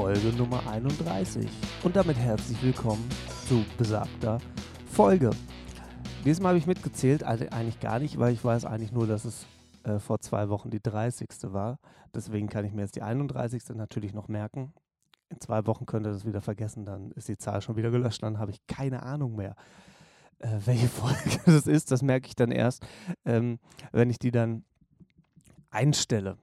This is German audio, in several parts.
Folge Nummer 31. Und damit herzlich willkommen zu besagter Folge. Diesmal habe ich mitgezählt, also eigentlich gar nicht, weil ich weiß eigentlich nur, dass es äh, vor zwei Wochen die 30. war. Deswegen kann ich mir jetzt die 31. natürlich noch merken. In zwei Wochen könnt ihr das wieder vergessen, dann ist die Zahl schon wieder gelöscht, dann habe ich keine Ahnung mehr, äh, welche Folge das ist. Das merke ich dann erst, ähm, wenn ich die dann einstelle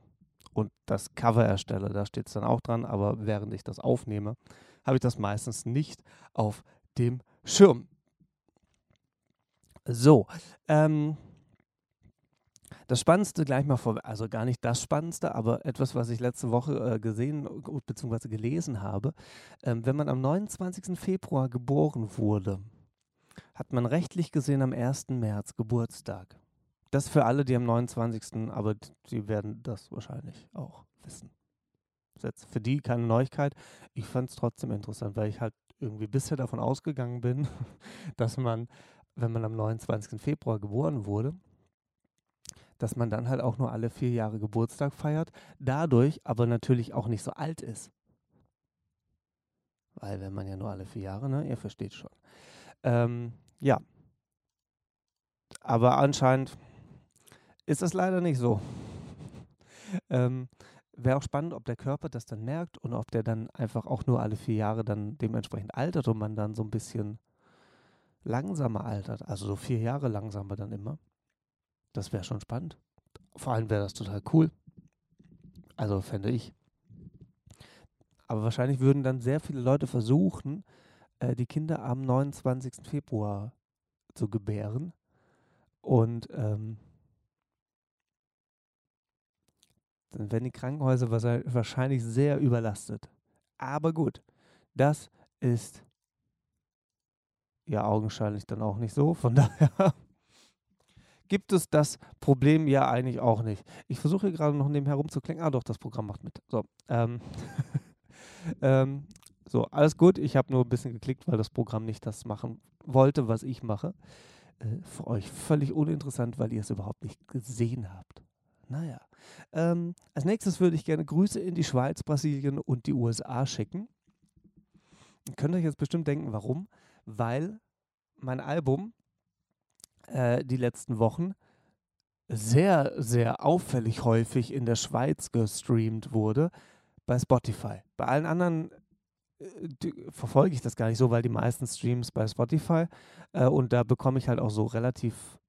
und das Cover erstelle. Da steht es dann auch dran, aber während ich das aufnehme, habe ich das meistens nicht auf dem Schirm. So, ähm, das Spannendste gleich mal vor, also gar nicht das Spannendste, aber etwas, was ich letzte Woche äh, gesehen bzw. gelesen habe. Ähm, wenn man am 29. Februar geboren wurde, hat man rechtlich gesehen am 1. März Geburtstag. Das für alle, die am 29. aber die werden das wahrscheinlich auch wissen. Das ist jetzt für die keine Neuigkeit. Ich fand es trotzdem interessant, weil ich halt irgendwie bisher davon ausgegangen bin, dass man, wenn man am 29. Februar geboren wurde, dass man dann halt auch nur alle vier Jahre Geburtstag feiert, dadurch aber natürlich auch nicht so alt ist. Weil wenn man ja nur alle vier Jahre, ne, ihr versteht schon. Ähm, ja. Aber anscheinend ist das leider nicht so. ähm, Wäre auch spannend, ob der Körper das dann merkt und ob der dann einfach auch nur alle vier Jahre dann dementsprechend altert und man dann so ein bisschen langsamer altert. Also so vier Jahre langsamer dann immer. Das wäre schon spannend. Vor allem wäre das total cool. Also fände ich. Aber wahrscheinlich würden dann sehr viele Leute versuchen, äh, die Kinder am 29. Februar zu gebären. Und ähm, dann werden die Krankenhäuser wahrscheinlich sehr überlastet. Aber gut, das ist ja augenscheinlich dann auch nicht so. Von daher gibt es das Problem ja eigentlich auch nicht. Ich versuche gerade noch nebenher rumzuklingen. Ah, doch, das Programm macht mit. So, ähm, ähm, so alles gut. Ich habe nur ein bisschen geklickt, weil das Programm nicht das machen wollte, was ich mache. Äh, für euch völlig uninteressant, weil ihr es überhaupt nicht gesehen habt. Naja. Ähm, als nächstes würde ich gerne Grüße in die Schweiz, Brasilien und die USA schicken. Ihr könnt euch jetzt bestimmt denken, warum? Weil mein Album äh, die letzten Wochen sehr, sehr auffällig häufig in der Schweiz gestreamt wurde bei Spotify. Bei allen anderen äh, verfolge ich das gar nicht so, weil die meisten Streams bei Spotify äh, und da bekomme ich halt auch so relativ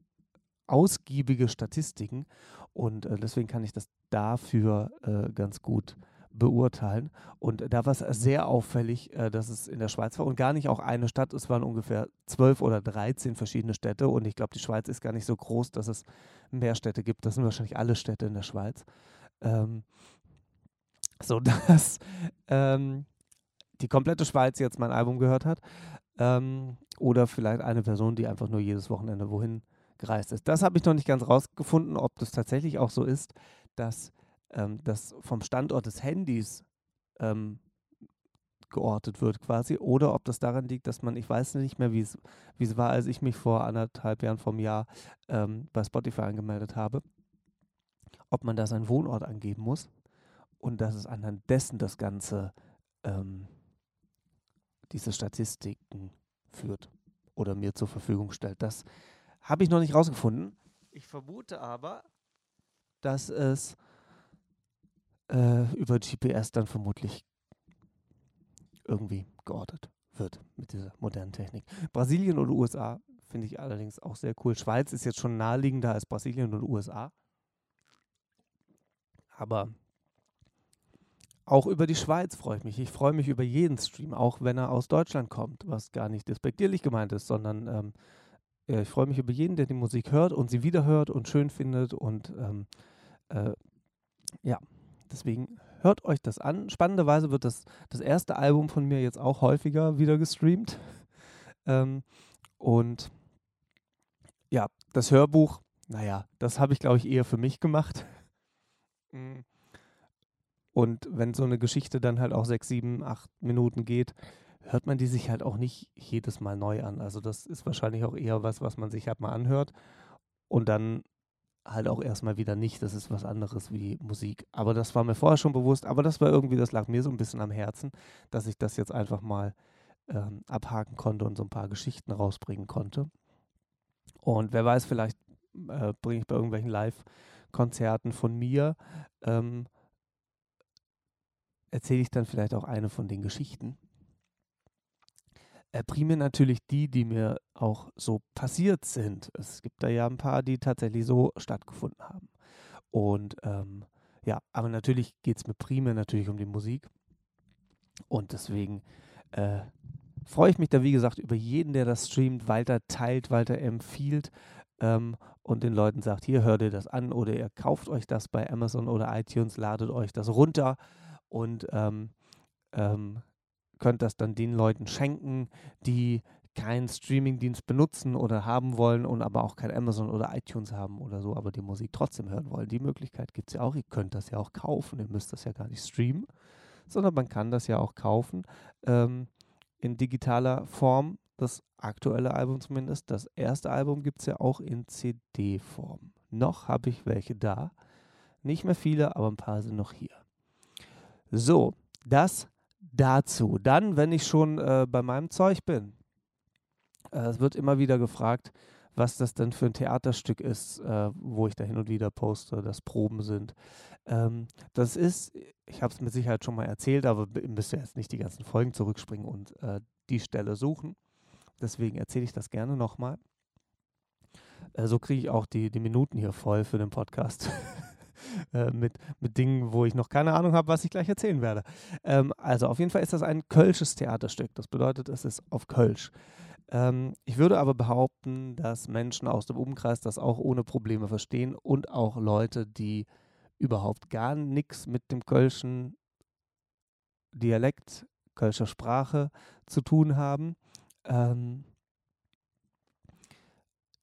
ausgiebige Statistiken und äh, deswegen kann ich das dafür äh, ganz gut beurteilen. Und da war es sehr auffällig, äh, dass es in der Schweiz war und gar nicht auch eine Stadt. Es waren ungefähr zwölf oder dreizehn verschiedene Städte und ich glaube, die Schweiz ist gar nicht so groß, dass es mehr Städte gibt. Das sind wahrscheinlich alle Städte in der Schweiz. Ähm, so dass ähm, die komplette Schweiz jetzt mein Album gehört hat. Ähm, oder vielleicht eine Person, die einfach nur jedes Wochenende wohin gereist ist. Das habe ich noch nicht ganz rausgefunden, ob das tatsächlich auch so ist, dass ähm, das vom Standort des Handys ähm, geortet wird quasi oder ob das daran liegt, dass man, ich weiß nicht mehr, wie es war, als ich mich vor anderthalb Jahren vom Jahr ähm, bei Spotify angemeldet habe, ob man da seinen Wohnort angeben muss und dass es anhand dessen das Ganze ähm, diese Statistiken führt oder mir zur Verfügung stellt. Das habe ich noch nicht rausgefunden. Ich vermute aber, dass es äh, über GPS dann vermutlich irgendwie geortet wird mit dieser modernen Technik. Brasilien und USA finde ich allerdings auch sehr cool. Schweiz ist jetzt schon naheliegender als Brasilien und USA. Aber auch über die Schweiz freue ich mich. Ich freue mich über jeden Stream, auch wenn er aus Deutschland kommt, was gar nicht despektierlich gemeint ist, sondern ähm, äh, ich freue mich über jeden, der die Musik hört und sie wiederhört und schön findet. Und ähm, äh, ja, deswegen hört euch das an. Spannenderweise wird das, das erste Album von mir jetzt auch häufiger wieder gestreamt. Ähm, und ja, das Hörbuch, naja, das habe ich, glaube ich, eher für mich gemacht. Mm. Und wenn so eine Geschichte dann halt auch sechs, sieben, acht Minuten geht, hört man die sich halt auch nicht jedes Mal neu an. Also das ist wahrscheinlich auch eher was, was man sich halt mal anhört und dann halt auch erstmal wieder nicht. Das ist was anderes wie Musik. Aber das war mir vorher schon bewusst. Aber das war irgendwie, das lag mir so ein bisschen am Herzen, dass ich das jetzt einfach mal ähm, abhaken konnte und so ein paar Geschichten rausbringen konnte. Und wer weiß, vielleicht äh, bringe ich bei irgendwelchen Live-Konzerten von mir, ähm, erzähle ich dann vielleicht auch eine von den Geschichten. Äh, primär natürlich die, die mir auch so passiert sind. Es gibt da ja ein paar, die tatsächlich so stattgefunden haben. Und ähm, ja, aber natürlich geht es mir primär natürlich um die Musik. Und deswegen äh, freue ich mich da, wie gesagt, über jeden, der das streamt, weiter teilt, weiter empfiehlt ähm, und den Leuten sagt, hier hört ihr das an oder ihr kauft euch das bei Amazon oder iTunes, ladet euch das runter und ähm, ähm, könnt das dann den Leuten schenken, die keinen Streamingdienst benutzen oder haben wollen und aber auch kein Amazon oder iTunes haben oder so, aber die Musik trotzdem hören wollen. Die Möglichkeit gibt es ja auch. Ihr könnt das ja auch kaufen. Ihr müsst das ja gar nicht streamen, sondern man kann das ja auch kaufen ähm, in digitaler Form. Das aktuelle Album zumindest. Das erste Album gibt es ja auch in CD-Form. Noch habe ich welche da. Nicht mehr viele, aber ein paar sind noch hier. So, das dazu. Dann, wenn ich schon äh, bei meinem Zeug bin, äh, es wird immer wieder gefragt, was das denn für ein Theaterstück ist, äh, wo ich da hin und wieder poste, dass Proben sind. Ähm, das ist, ich habe es mit Sicherheit schon mal erzählt, aber ihr müsst ja jetzt nicht die ganzen Folgen zurückspringen und äh, die Stelle suchen. Deswegen erzähle ich das gerne nochmal. Äh, so kriege ich auch die, die Minuten hier voll für den Podcast. Äh, mit, mit Dingen, wo ich noch keine Ahnung habe, was ich gleich erzählen werde. Ähm, also auf jeden Fall ist das ein kölsches Theaterstück. Das bedeutet, es ist auf Kölsch. Ähm, ich würde aber behaupten, dass Menschen aus dem Umkreis das auch ohne Probleme verstehen und auch Leute, die überhaupt gar nichts mit dem kölschen Dialekt, kölscher Sprache zu tun haben. Ähm,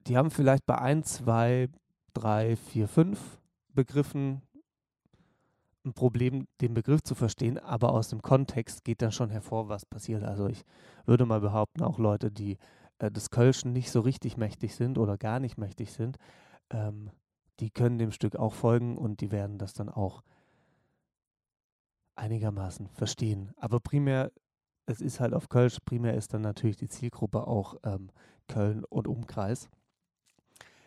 die haben vielleicht bei 1, 2, 3, 4, 5 Begriffen ein Problem, den Begriff zu verstehen, aber aus dem Kontext geht dann schon hervor, was passiert. Also ich würde mal behaupten, auch Leute, die äh, des Kölschen nicht so richtig mächtig sind oder gar nicht mächtig sind, ähm, die können dem Stück auch folgen und die werden das dann auch einigermaßen verstehen. Aber primär, es ist halt auf Kölsch, primär ist dann natürlich die Zielgruppe auch ähm, Köln und Umkreis.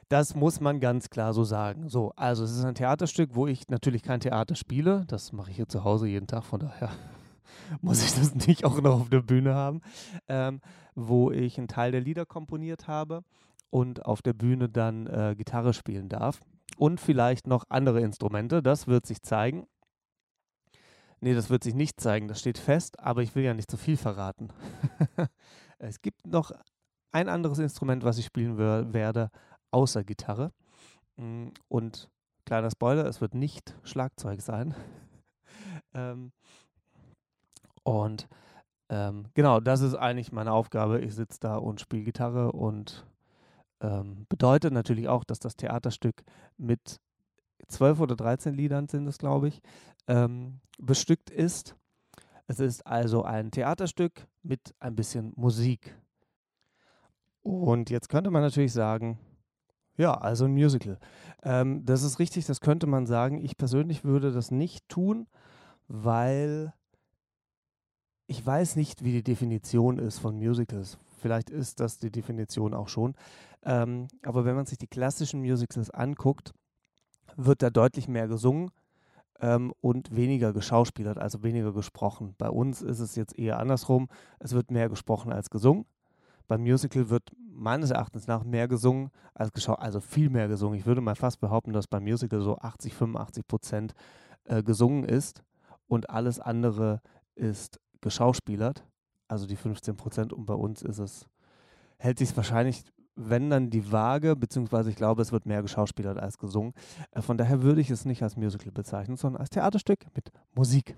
Das muss man ganz klar so sagen. So, also es ist ein Theaterstück, wo ich natürlich kein Theater spiele. Das mache ich hier zu Hause jeden Tag, von daher muss ich das nicht auch noch auf der Bühne haben. Ähm, wo ich einen Teil der Lieder komponiert habe und auf der Bühne dann äh, Gitarre spielen darf. Und vielleicht noch andere Instrumente. Das wird sich zeigen. Nee, das wird sich nicht zeigen, das steht fest, aber ich will ja nicht zu viel verraten. es gibt noch ein anderes Instrument, was ich spielen werde, außer Gitarre. Mm, und kleiner Spoiler, es wird nicht Schlagzeug sein. ähm, und ähm, genau, das ist eigentlich meine Aufgabe. Ich sitze da und spiele Gitarre und ähm, bedeutet natürlich auch, dass das Theaterstück mit zwölf oder 13 Liedern sind es, glaube ich, ähm, bestückt ist. Es ist also ein Theaterstück mit ein bisschen Musik. Und jetzt könnte man natürlich sagen, ja, also ein Musical. Ähm, das ist richtig, das könnte man sagen. Ich persönlich würde das nicht tun, weil ich weiß nicht, wie die Definition ist von Musicals. Vielleicht ist das die Definition auch schon. Ähm, aber wenn man sich die klassischen Musicals anguckt, wird da deutlich mehr gesungen ähm, und weniger geschauspielert, also weniger gesprochen. Bei uns ist es jetzt eher andersrum. Es wird mehr gesprochen als gesungen. Beim Musical wird meines Erachtens nach mehr gesungen als geschaut, also viel mehr gesungen. Ich würde mal fast behaupten, dass beim Musical so 80, 85 Prozent äh, gesungen ist und alles andere ist geschauspielert, also die 15 Prozent. Und bei uns ist es, hält sich wahrscheinlich, wenn dann die Waage, beziehungsweise ich glaube, es wird mehr geschauspielert als gesungen. Äh, von daher würde ich es nicht als Musical bezeichnen, sondern als Theaterstück mit Musik.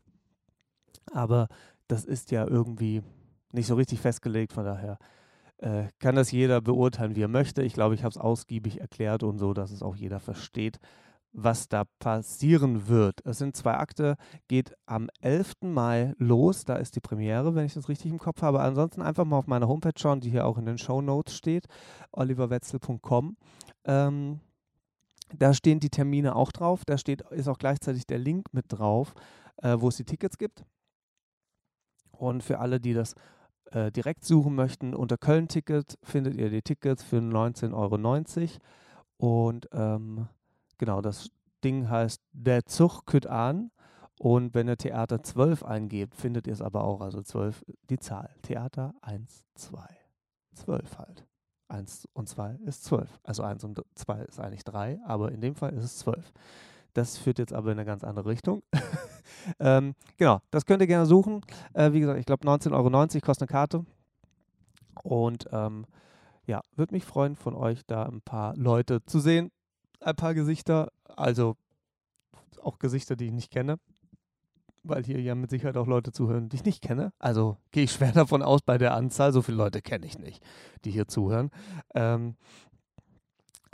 Aber das ist ja irgendwie nicht so richtig festgelegt, von daher äh, kann das jeder beurteilen, wie er möchte. Ich glaube, ich habe es ausgiebig erklärt und so, dass es auch jeder versteht, was da passieren wird. Es sind zwei Akte, geht am 11. Mai los, da ist die Premiere, wenn ich das richtig im Kopf habe. Ansonsten einfach mal auf meiner Homepage schauen, die hier auch in den Show Notes steht, oliverwetzel.com. Ähm, Da stehen die Termine auch drauf. Da steht, ist auch gleichzeitig der Link mit drauf, äh, wo es die Tickets gibt. Und für alle, die das äh, direkt suchen möchten, unter Köln-Ticket findet ihr die Tickets für 19,90 Euro. Und ähm, genau, das Ding heißt Der Zug kütt an. Und wenn ihr Theater 12 eingebt, findet ihr es aber auch, also 12 die Zahl. Theater 1, 2. 12 halt. 1 und 2 ist 12. Also 1 und 2 ist eigentlich 3, aber in dem Fall ist es 12. Das führt jetzt aber in eine ganz andere Richtung. ähm, genau, das könnt ihr gerne suchen. Äh, wie gesagt, ich glaube 19,90 Euro kostet eine Karte. Und ähm, ja, würde mich freuen, von euch da ein paar Leute zu sehen. Ein paar Gesichter, also auch Gesichter, die ich nicht kenne weil hier ja mit Sicherheit auch Leute zuhören, die ich nicht kenne. Also gehe ich schwer davon aus bei der Anzahl. So viele Leute kenne ich nicht, die hier zuhören. Ähm,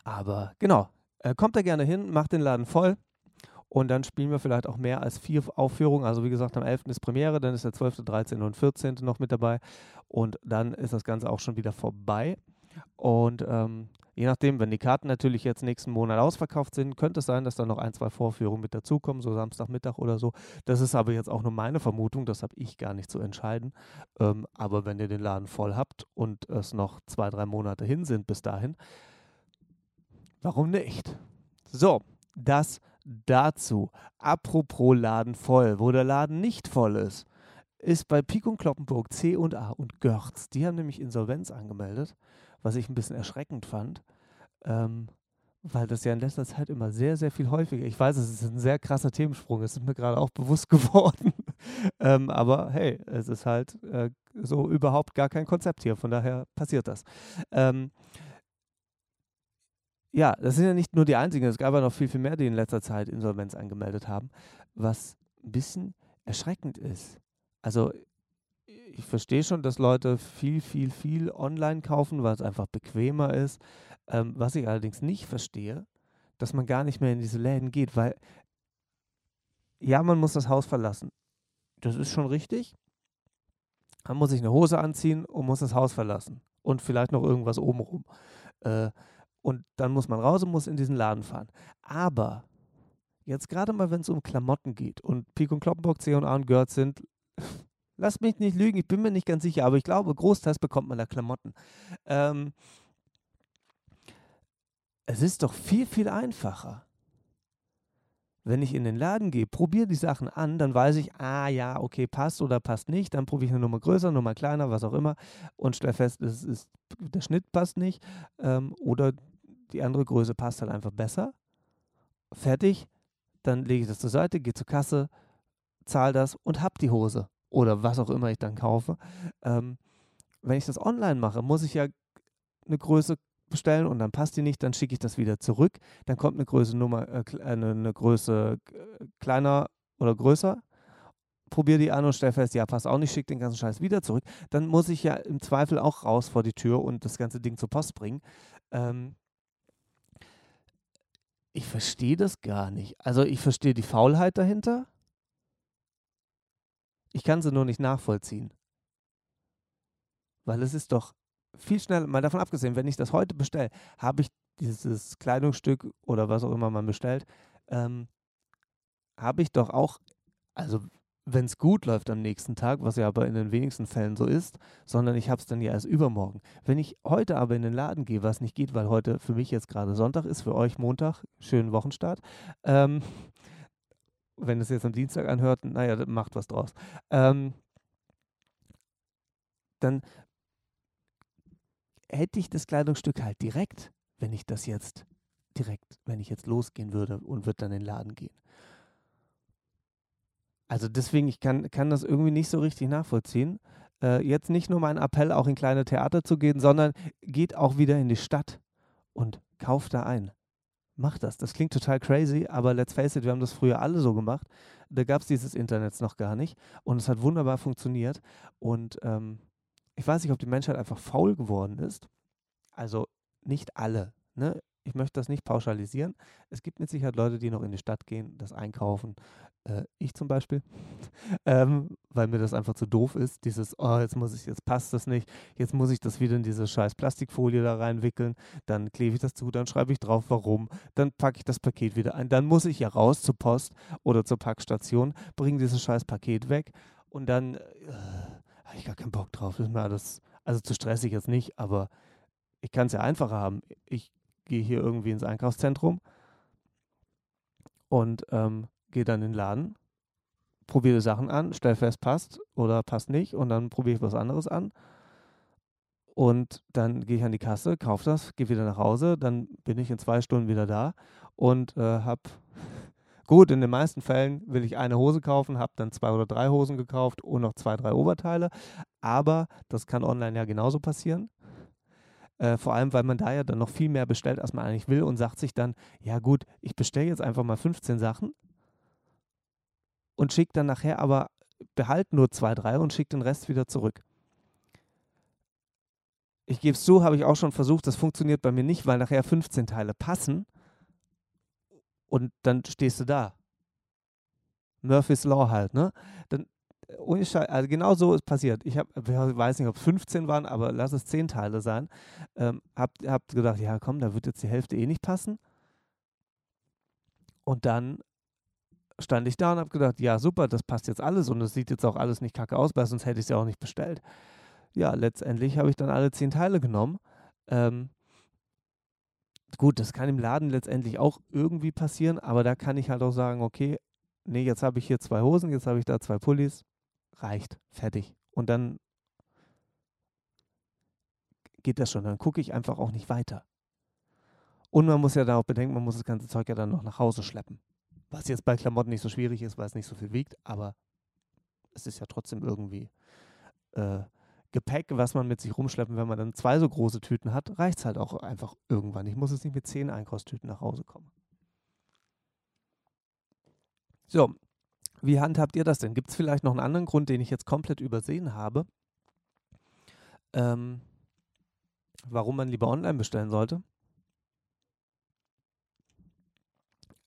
aber genau, äh, kommt da gerne hin, macht den Laden voll. Und dann spielen wir vielleicht auch mehr als vier Aufführungen. Also wie gesagt, am 11. ist Premiere, dann ist der 12., 13. und 14. noch mit dabei. Und dann ist das Ganze auch schon wieder vorbei. Und ähm, je nachdem, wenn die Karten natürlich jetzt nächsten Monat ausverkauft sind, könnte es sein, dass da noch ein, zwei Vorführungen mit dazukommen, so Samstagmittag oder so. Das ist aber jetzt auch nur meine Vermutung, das habe ich gar nicht zu entscheiden. Ähm, aber wenn ihr den Laden voll habt und es noch zwei, drei Monate hin sind bis dahin, warum nicht? So, das dazu. Apropos Laden voll, wo der Laden nicht voll ist ist bei Pik und Kloppenburg C und A und Görz. Die haben nämlich Insolvenz angemeldet was ich ein bisschen erschreckend fand, ähm, weil das ja in letzter Zeit immer sehr, sehr viel häufiger, ich weiß, es ist ein sehr krasser Themensprung, es ist mir gerade auch bewusst geworden, ähm, aber hey, es ist halt äh, so überhaupt gar kein Konzept hier, von daher passiert das. Ähm, ja, das sind ja nicht nur die einzigen, es gab ja noch viel, viel mehr, die in letzter Zeit Insolvenz angemeldet haben, was ein bisschen erschreckend ist. Also ich verstehe schon, dass Leute viel, viel, viel online kaufen, weil es einfach bequemer ist. Ähm, was ich allerdings nicht verstehe, dass man gar nicht mehr in diese Läden geht, weil ja, man muss das Haus verlassen. Das ist schon richtig. Man muss sich eine Hose anziehen und muss das Haus verlassen. Und vielleicht noch irgendwas obenrum. Äh, und dann muss man raus und muss in diesen Laden fahren. Aber jetzt gerade mal, wenn es um Klamotten geht und Pik und Kloppenburg, C&A und Görz sind Lass mich nicht lügen, ich bin mir nicht ganz sicher, aber ich glaube, großteils bekommt man da Klamotten. Ähm, es ist doch viel, viel einfacher. Wenn ich in den Laden gehe, probiere die Sachen an, dann weiß ich, ah ja, okay, passt oder passt nicht. Dann probiere ich eine Nummer größer, Nummer kleiner, was auch immer und stelle fest, es ist, der Schnitt passt nicht ähm, oder die andere Größe passt halt einfach besser. Fertig, dann lege ich das zur Seite, gehe zur Kasse, zahle das und habe die Hose oder was auch immer ich dann kaufe. Ähm, wenn ich das online mache, muss ich ja eine Größe bestellen und dann passt die nicht, dann schicke ich das wieder zurück. Dann kommt eine Größe Nummer, äh, äh eine, eine, Größe äh, kleiner oder größer. Probiere die an und stelle fest, ja, passt auch nicht, schicke den ganzen Scheiß wieder zurück. Dann muss ich ja im Zweifel auch raus vor die Tür und das ganze Ding zur Post bringen. Ähm, ich verstehe das gar nicht. Also ich verstehe die Faulheit dahinter. Ich kann sie nur nicht nachvollziehen. Weil es ist doch viel schneller, mal davon abgesehen, wenn ich das heute bestelle, habe ich dieses Kleidungsstück oder was auch immer man bestellt, ähm, habe ich doch auch, also wenn es gut läuft am nächsten Tag, was ja aber in den wenigsten Fällen so ist, sondern ich habe es dann ja erst übermorgen. Wenn ich heute aber in den Laden gehe, was nicht geht, weil heute für mich jetzt gerade Sonntag ist, für euch Montag, schönen Wochenstart, ähm, wenn es jetzt am Dienstag anhört, naja, macht was draus. Ähm, dann hätte ich das Kleidungsstück halt direkt, wenn ich das jetzt direkt, wenn ich jetzt losgehen würde und würde dann in den Laden gehen. Also deswegen, ich kann, kann das irgendwie nicht so richtig nachvollziehen. Äh, jetzt nicht nur mein Appell, auch in kleine Theater zu gehen, sondern geht auch wieder in die Stadt und kauft da ein mach das. Das klingt total crazy, aber let's face it, wir haben das früher alle so gemacht. Da gab es dieses Internet noch gar nicht und es hat wunderbar funktioniert. Und ähm, ich weiß nicht, ob die Menschheit einfach faul geworden ist. Also nicht alle. Ne? ich möchte das nicht pauschalisieren. Es gibt mit Sicherheit Leute, die noch in die Stadt gehen, das einkaufen. Äh, ich zum Beispiel, ähm, weil mir das einfach zu doof ist. Dieses, oh, jetzt muss ich, jetzt passt das nicht, jetzt muss ich das wieder in diese scheiß Plastikfolie da reinwickeln, dann klebe ich das zu, dann schreibe ich drauf, warum, dann packe ich das Paket wieder ein, dann muss ich ja raus zur Post oder zur Packstation, bringe dieses scheiß Paket weg und dann äh, habe ich gar keinen Bock drauf. Ist mir alles, also zu stressig jetzt nicht, aber ich kann es ja einfacher haben. Ich gehe hier irgendwie ins Einkaufszentrum und ähm, gehe dann in den Laden, probiere Sachen an, stelle fest, passt oder passt nicht und dann probiere ich was anderes an. Und dann gehe ich an die Kasse, kaufe das, gehe wieder nach Hause, dann bin ich in zwei Stunden wieder da und äh, habe, gut, in den meisten Fällen will ich eine Hose kaufen, habe dann zwei oder drei Hosen gekauft und noch zwei, drei Oberteile. Aber das kann online ja genauso passieren. Äh, vor allem, weil man da ja dann noch viel mehr bestellt, als man eigentlich will und sagt sich dann, ja gut, ich bestelle jetzt einfach mal 15 Sachen und schicke dann nachher aber, behalte nur zwei, drei und schicke den Rest wieder zurück. Ich gebe es zu, habe ich auch schon versucht, das funktioniert bei mir nicht, weil nachher 15 Teile passen und dann stehst du da. Murphy's Law halt, ne? Dann Scheiß, also genau so ist passiert. Ich habe, weiß nicht, ob es 15 waren, aber lass es 10 Teile sein. Ähm, hab, hab gedacht, ja komm, da wird jetzt die Hälfte eh nicht passen. Und dann stand ich da und habe gedacht, ja super, das passt jetzt alles und es sieht jetzt auch alles nicht kacke aus, weil sonst hätte ich es ja auch nicht bestellt. Ja, letztendlich habe ich dann alle 10 Teile genommen. Ähm, gut, das kann im Laden letztendlich auch irgendwie passieren, aber da kann ich halt auch sagen, okay, nee, jetzt habe ich hier zwei Hosen, jetzt habe ich da zwei Pullis, reicht, fertig. Und dann geht das schon, dann gucke ich einfach auch nicht weiter. Und man muss ja da auch bedenken, man muss das ganze Zeug ja dann noch nach Hause schleppen. Was jetzt bei Klamotten nicht so schwierig ist, weil es nicht so viel wiegt, aber es ist ja trotzdem irgendwie äh, Gepäck, was man mit sich rumschleppen. Wenn man dann zwei so große Tüten hat, reicht es halt auch einfach irgendwann. Ich muss jetzt nicht mit zehn Einkaufstüten nach Hause kommen. So, wie handhabt ihr das denn? Gibt es vielleicht noch einen anderen Grund, den ich jetzt komplett übersehen habe, ähm, warum man lieber online bestellen sollte?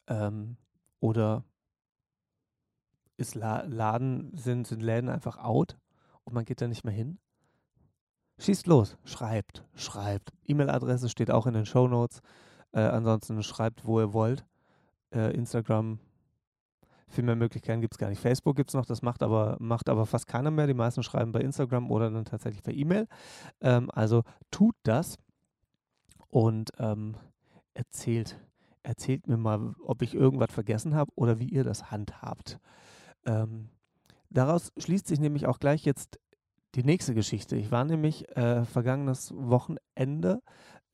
Ähm, oder ist La Laden, sind, sind Läden einfach out und man geht da nicht mehr hin? Schießt los, schreibt, schreibt. E-Mail-Adresse steht auch in den Show Notes. Äh, ansonsten schreibt, wo ihr wollt. Äh, Instagram, viel mehr Möglichkeiten gibt es gar nicht. Facebook gibt es noch, das macht aber, macht aber fast keiner mehr. Die meisten schreiben bei Instagram oder dann tatsächlich per E-Mail. Ähm, also tut das und ähm, erzählt, erzählt mir mal, ob ich irgendwas vergessen habe oder wie ihr das handhabt. Ähm, daraus schließt sich nämlich auch gleich jetzt die nächste Geschichte. Ich war nämlich äh, vergangenes Wochenende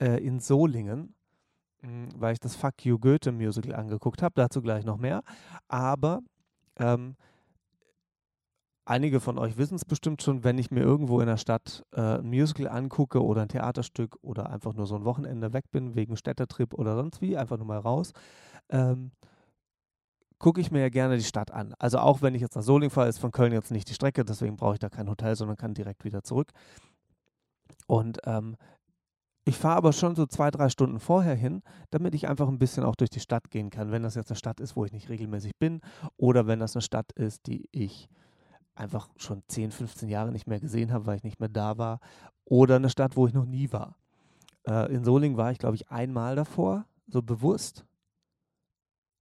äh, in Solingen hm, weil ich das Fuck You Goethe Musical angeguckt habe. Dazu gleich noch mehr. Aber ähm, einige von euch wissen es bestimmt schon, wenn ich mir irgendwo in der Stadt äh, ein Musical angucke oder ein Theaterstück oder einfach nur so ein Wochenende weg bin wegen Städtetrip oder sonst wie, einfach nur mal raus, ähm, gucke ich mir ja gerne die Stadt an. Also auch wenn ich jetzt nach Solingen fahre, ist von Köln jetzt nicht die Strecke, deswegen brauche ich da kein Hotel, sondern kann direkt wieder zurück. Und ähm, ich fahre aber schon so zwei, drei Stunden vorher hin, damit ich einfach ein bisschen auch durch die Stadt gehen kann. Wenn das jetzt eine Stadt ist, wo ich nicht regelmäßig bin, oder wenn das eine Stadt ist, die ich einfach schon 10, 15 Jahre nicht mehr gesehen habe, weil ich nicht mehr da war, oder eine Stadt, wo ich noch nie war. Äh, in Solingen war ich, glaube ich, einmal davor, so bewusst.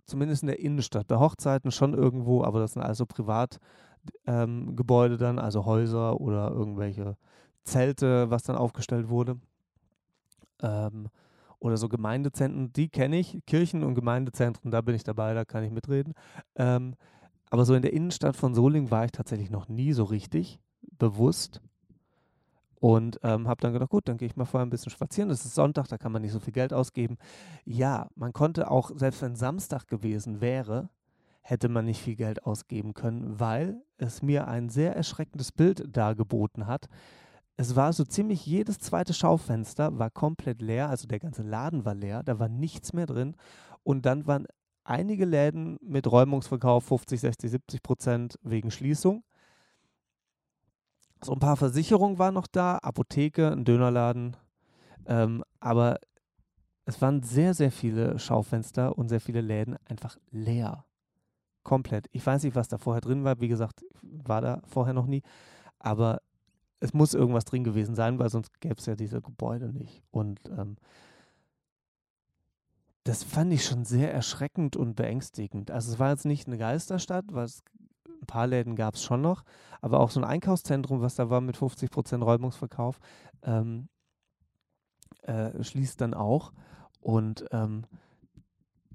Zumindest in der Innenstadt. Bei Hochzeiten schon irgendwo, aber das sind also Privatgebäude ähm, dann, also Häuser oder irgendwelche Zelte, was dann aufgestellt wurde ähm, oder so Gemeindezentren, die kenne ich, Kirchen und Gemeindezentren, da bin ich dabei, da kann ich mitreden. Ähm, aber so in der Innenstadt von Solingen war ich tatsächlich noch nie so richtig bewusst und ähm, habe dann gedacht, gut, dann gehe ich mal vorher ein bisschen spazieren. Das ist Sonntag, da kann man nicht so viel Geld ausgeben. Ja, man konnte auch, selbst wenn Samstag gewesen wäre, hätte man nicht viel Geld ausgeben können, weil es mir ein sehr erschreckendes Bild dargeboten hat, es war so ziemlich jedes zweite Schaufenster war komplett leer, also der ganze Laden war leer, da war nichts mehr drin. Und dann waren einige Läden mit Räumungsverkauf 50, 60, 70 Prozent wegen Schließung. So ein paar Versicherungen waren noch da, Apotheke, ein Dönerladen. Ähm, aber es waren sehr, sehr viele Schaufenster und sehr viele Läden einfach leer. Komplett. Ich weiß nicht, was da vorher drin war. Wie gesagt, war da vorher noch nie. Aber es muss irgendwas drin gewesen sein, weil sonst gäbe es ja diese Gebäude nicht. Und ähm, das fand ich schon sehr erschreckend und beängstigend. Also es war jetzt nicht eine Geisterstadt, es, ein paar Läden gab es schon noch, aber auch so ein Einkaufszentrum, was da war mit 50% Räumungsverkauf, ähm, äh, schließt dann auch. Und ähm,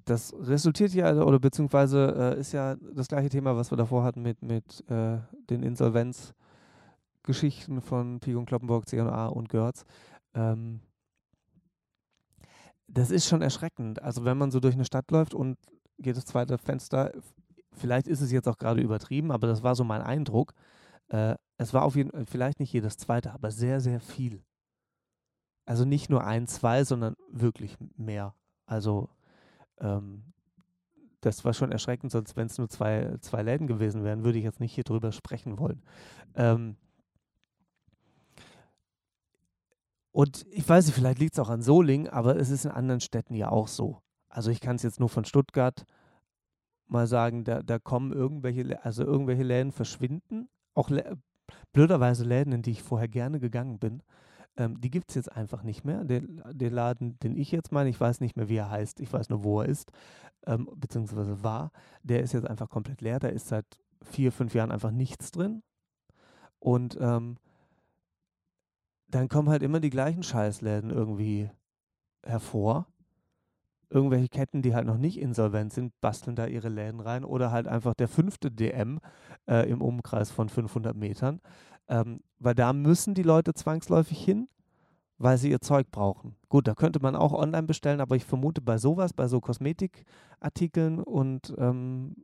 das resultiert ja, oder beziehungsweise äh, ist ja das gleiche Thema, was wir davor hatten mit, mit äh, den Insolvenzgeschichten von Pigon Kloppenburg, C&A und Görz. Ähm, das ist schon erschreckend. Also wenn man so durch eine Stadt läuft und geht das zweite Fenster, vielleicht ist es jetzt auch gerade übertrieben, aber das war so mein Eindruck. Äh, es war auf jeden Fall, vielleicht nicht jedes zweite, aber sehr, sehr viel. Also nicht nur ein, zwei, sondern wirklich mehr. Also ähm, das war schon erschreckend, sonst wenn es nur zwei, zwei Läden gewesen wären, würde ich jetzt nicht hier drüber sprechen wollen. Ähm, und ich weiß nicht, vielleicht liegt es auch an Solingen, aber es ist in anderen Städten ja auch so. Also ich kann es jetzt nur von Stuttgart mal sagen, da, da kommen irgendwelche, also irgendwelche Läden verschwinden. Auch Lä blöderweise Läden, in die ich vorher gerne gegangen bin. Ähm, die gibt es jetzt einfach nicht mehr. Den, den, Laden, den ich jetzt meine, ich weiß nicht mehr, wie er heißt, ich weiß nur, wo er ist, ähm, beziehungsweise war, der ist jetzt einfach komplett leer. Da ist seit vier, fünf Jahren einfach nichts drin. Und ähm, dann kommen halt immer die gleichen Scheißläden irgendwie hervor. Irgendwelche Ketten, die halt noch nicht insolvent sind, basteln da ihre Läden rein oder halt einfach der fünfte DM äh, im Umkreis von 500 Metern. Ähm, weil da müssen die Leute zwangsläufig hin, weil sie ihr Zeug brauchen. Gut, da könnte man auch online bestellen, aber ich vermute bei sowas, bei so Kosmetikartikeln und ähm,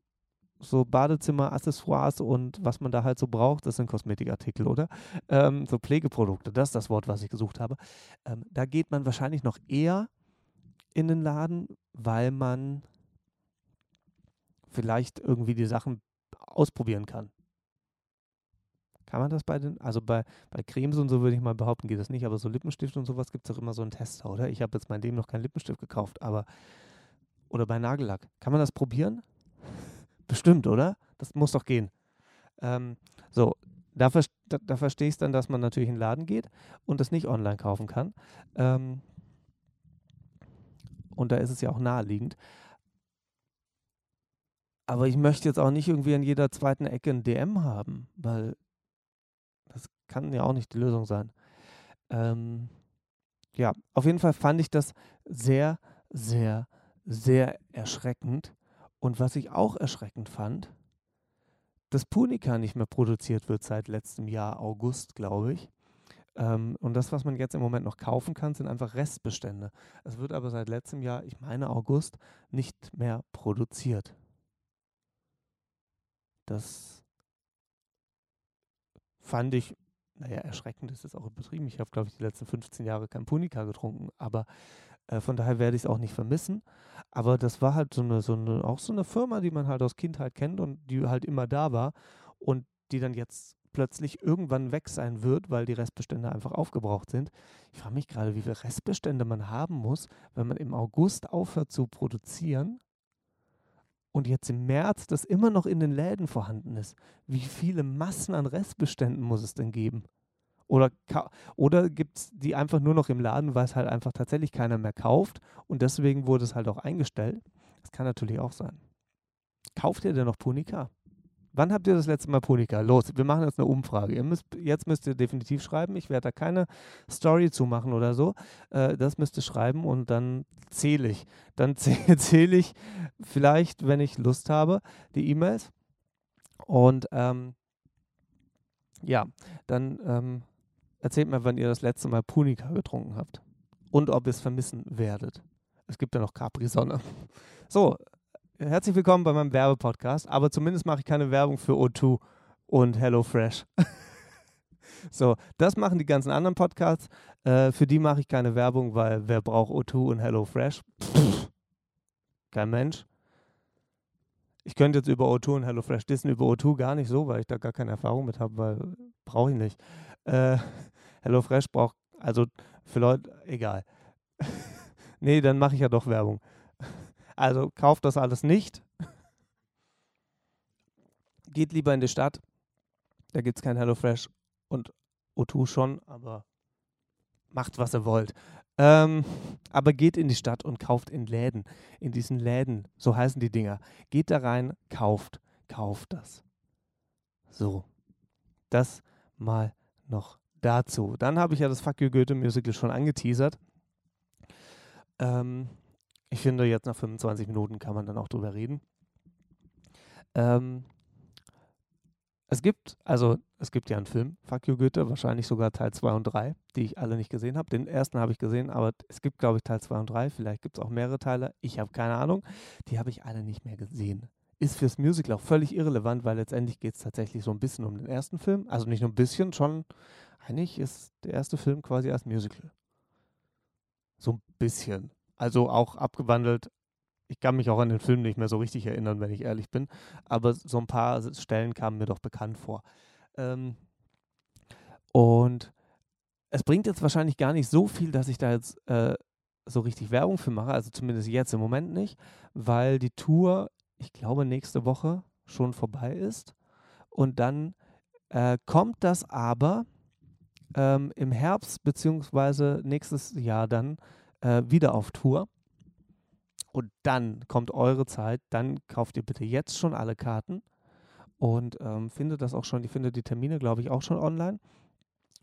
so Badezimmer, Accessoires und was man da halt so braucht, das sind Kosmetikartikel, oder? Ähm, so Pflegeprodukte, das ist das Wort, was ich gesucht habe. Ähm, da geht man wahrscheinlich noch eher in den Laden, weil man vielleicht irgendwie die Sachen ausprobieren kann. Kann man das bei den, also bei, bei Cremes und so würde ich mal behaupten, geht das nicht, aber so Lippenstift und sowas gibt es doch immer so einen Tester, oder? Ich habe jetzt mein Leben noch keinen Lippenstift gekauft, aber, oder bei Nagellack. Kann man das probieren? Bestimmt, oder? Das muss doch gehen. Ähm, so, da, da, da verstehe ich es dann, dass man natürlich in den Laden geht und das nicht online kaufen kann. Ähm, und da ist es ja auch naheliegend. Aber ich möchte jetzt auch nicht irgendwie an jeder zweiten Ecke ein DM haben, weil das kann ja auch nicht die Lösung sein. Ähm, ja, auf jeden Fall fand ich das sehr, sehr, sehr erschreckend. Und was ich auch erschreckend fand, dass Punika nicht mehr produziert wird seit letztem Jahr, August, glaube ich. Ähm, und das, was man jetzt im Moment noch kaufen kann, sind einfach Restbestände. Es wird aber seit letztem Jahr, ich meine August, nicht mehr produziert. Das fand ich, naja, erschreckend ist es auch übertrieben. Ich habe, glaube ich, die letzten 15 Jahre kein Punika getrunken, aber äh, von daher werde ich es auch nicht vermissen. Aber das war halt so eine, so eine, auch so eine Firma, die man halt aus Kindheit kennt und die halt immer da war und die dann jetzt plötzlich irgendwann weg sein wird, weil die Restbestände einfach aufgebraucht sind. Ich frage mich gerade, wie viele Restbestände man haben muss, wenn man im August aufhört zu produzieren und jetzt im März das immer noch in den Läden vorhanden ist. Wie viele Massen an Restbeständen muss es denn geben? Oder, oder gibt es die einfach nur noch im Laden, weil es halt einfach tatsächlich keiner mehr kauft und deswegen wurde es halt auch eingestellt? Das kann natürlich auch sein. Kauft ihr denn noch Punika? Wann habt ihr das letzte Mal Punika? Los, wir machen jetzt eine Umfrage. Ihr müsst, jetzt müsst ihr definitiv schreiben. Ich werde da keine Story zu machen oder so. Äh, das müsst ihr schreiben und dann zähle ich. Dann zähle ich vielleicht, wenn ich Lust habe, die E-Mails. Und ähm, ja, dann ähm, erzählt mir, wann ihr das letzte Mal Punika getrunken habt. Und ob ihr es vermissen werdet. Es gibt ja noch Capri-Sonne. So, herzlich willkommen bei meinem Werbepodcast, aber zumindest mache ich keine Werbung für O2 und HelloFresh. so, das machen die ganzen anderen Podcasts. Äh, für die mache ich keine Werbung, weil wer braucht O2 und HelloFresh? Kein Mensch. Ich könnte jetzt über O2 und HelloFresh dissen, über O2 gar nicht so, weil ich da gar keine Erfahrung mit habe, weil brauche ich nicht. Äh, HelloFresh braucht, also für Leute, egal. nee, dann mache ich ja doch Werbung. Also kauft das alles nicht. Geht lieber in die Stadt. Da gibt es kein HelloFresh und O2 schon, aber macht, was ihr wollt. Ähm, aber geht in die Stadt und kauft in Läden. In diesen Läden, so heißen die Dinger. Geht da rein, kauft, kauft das. So, das mal noch dazu. Dann habe ich ja das Fuck You Goethe Musical schon angeteasert. Ähm, ich finde, jetzt nach 25 Minuten kann man dann auch drüber reden. Ähm, es gibt, also es gibt ja einen Film, Fuck You Goethe, wahrscheinlich sogar Teil 2 und 3, die ich alle nicht gesehen habe. Den ersten habe ich gesehen, aber es gibt, glaube ich, Teil 2 und 3. Vielleicht gibt es auch mehrere Teile. Ich habe keine Ahnung. Die habe ich alle nicht mehr gesehen. Ist fürs Musical auch völlig irrelevant, weil letztendlich geht es tatsächlich so ein bisschen um den ersten Film. Also nicht nur ein bisschen, schon, eigentlich ist der erste Film quasi erst Musical. So ein bisschen. Also auch abgewandelt ich kann mich auch an den Film nicht mehr so richtig erinnern, wenn ich ehrlich bin, aber so ein paar Stellen kamen mir doch bekannt vor. Ähm, und es bringt jetzt wahrscheinlich gar nicht so viel, dass ich da jetzt äh, so richtig Werbung für mache, also zumindest jetzt im Moment nicht, weil die Tour, ich glaube, nächste Woche schon vorbei ist. Und dann äh, kommt das aber ähm, im Herbst beziehungsweise nächstes Jahr dann äh, wieder auf Tour. Und dann kommt eure Zeit, dann kauft ihr bitte jetzt schon alle Karten und ähm, findet das auch schon, ihr findet die Termine, glaube ich, auch schon online.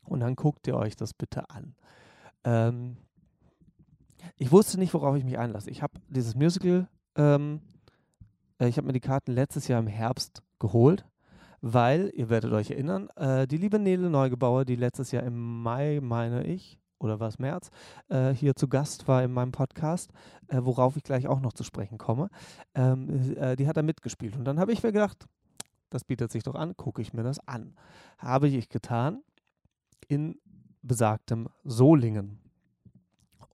Und dann guckt ihr euch das bitte an. Ähm, ich wusste nicht, worauf ich mich einlasse. Ich habe dieses Musical, ähm, äh, ich habe mir die Karten letztes Jahr im Herbst geholt, weil, ihr werdet euch erinnern, äh, die liebe Nele Neugebauer, die letztes Jahr im Mai, meine ich, oder war es März, äh, hier zu Gast war in meinem Podcast, äh, worauf ich gleich auch noch zu sprechen komme. Ähm, äh, die hat da mitgespielt. Und dann habe ich mir gedacht, das bietet sich doch an, gucke ich mir das an. Habe ich getan in besagtem Solingen.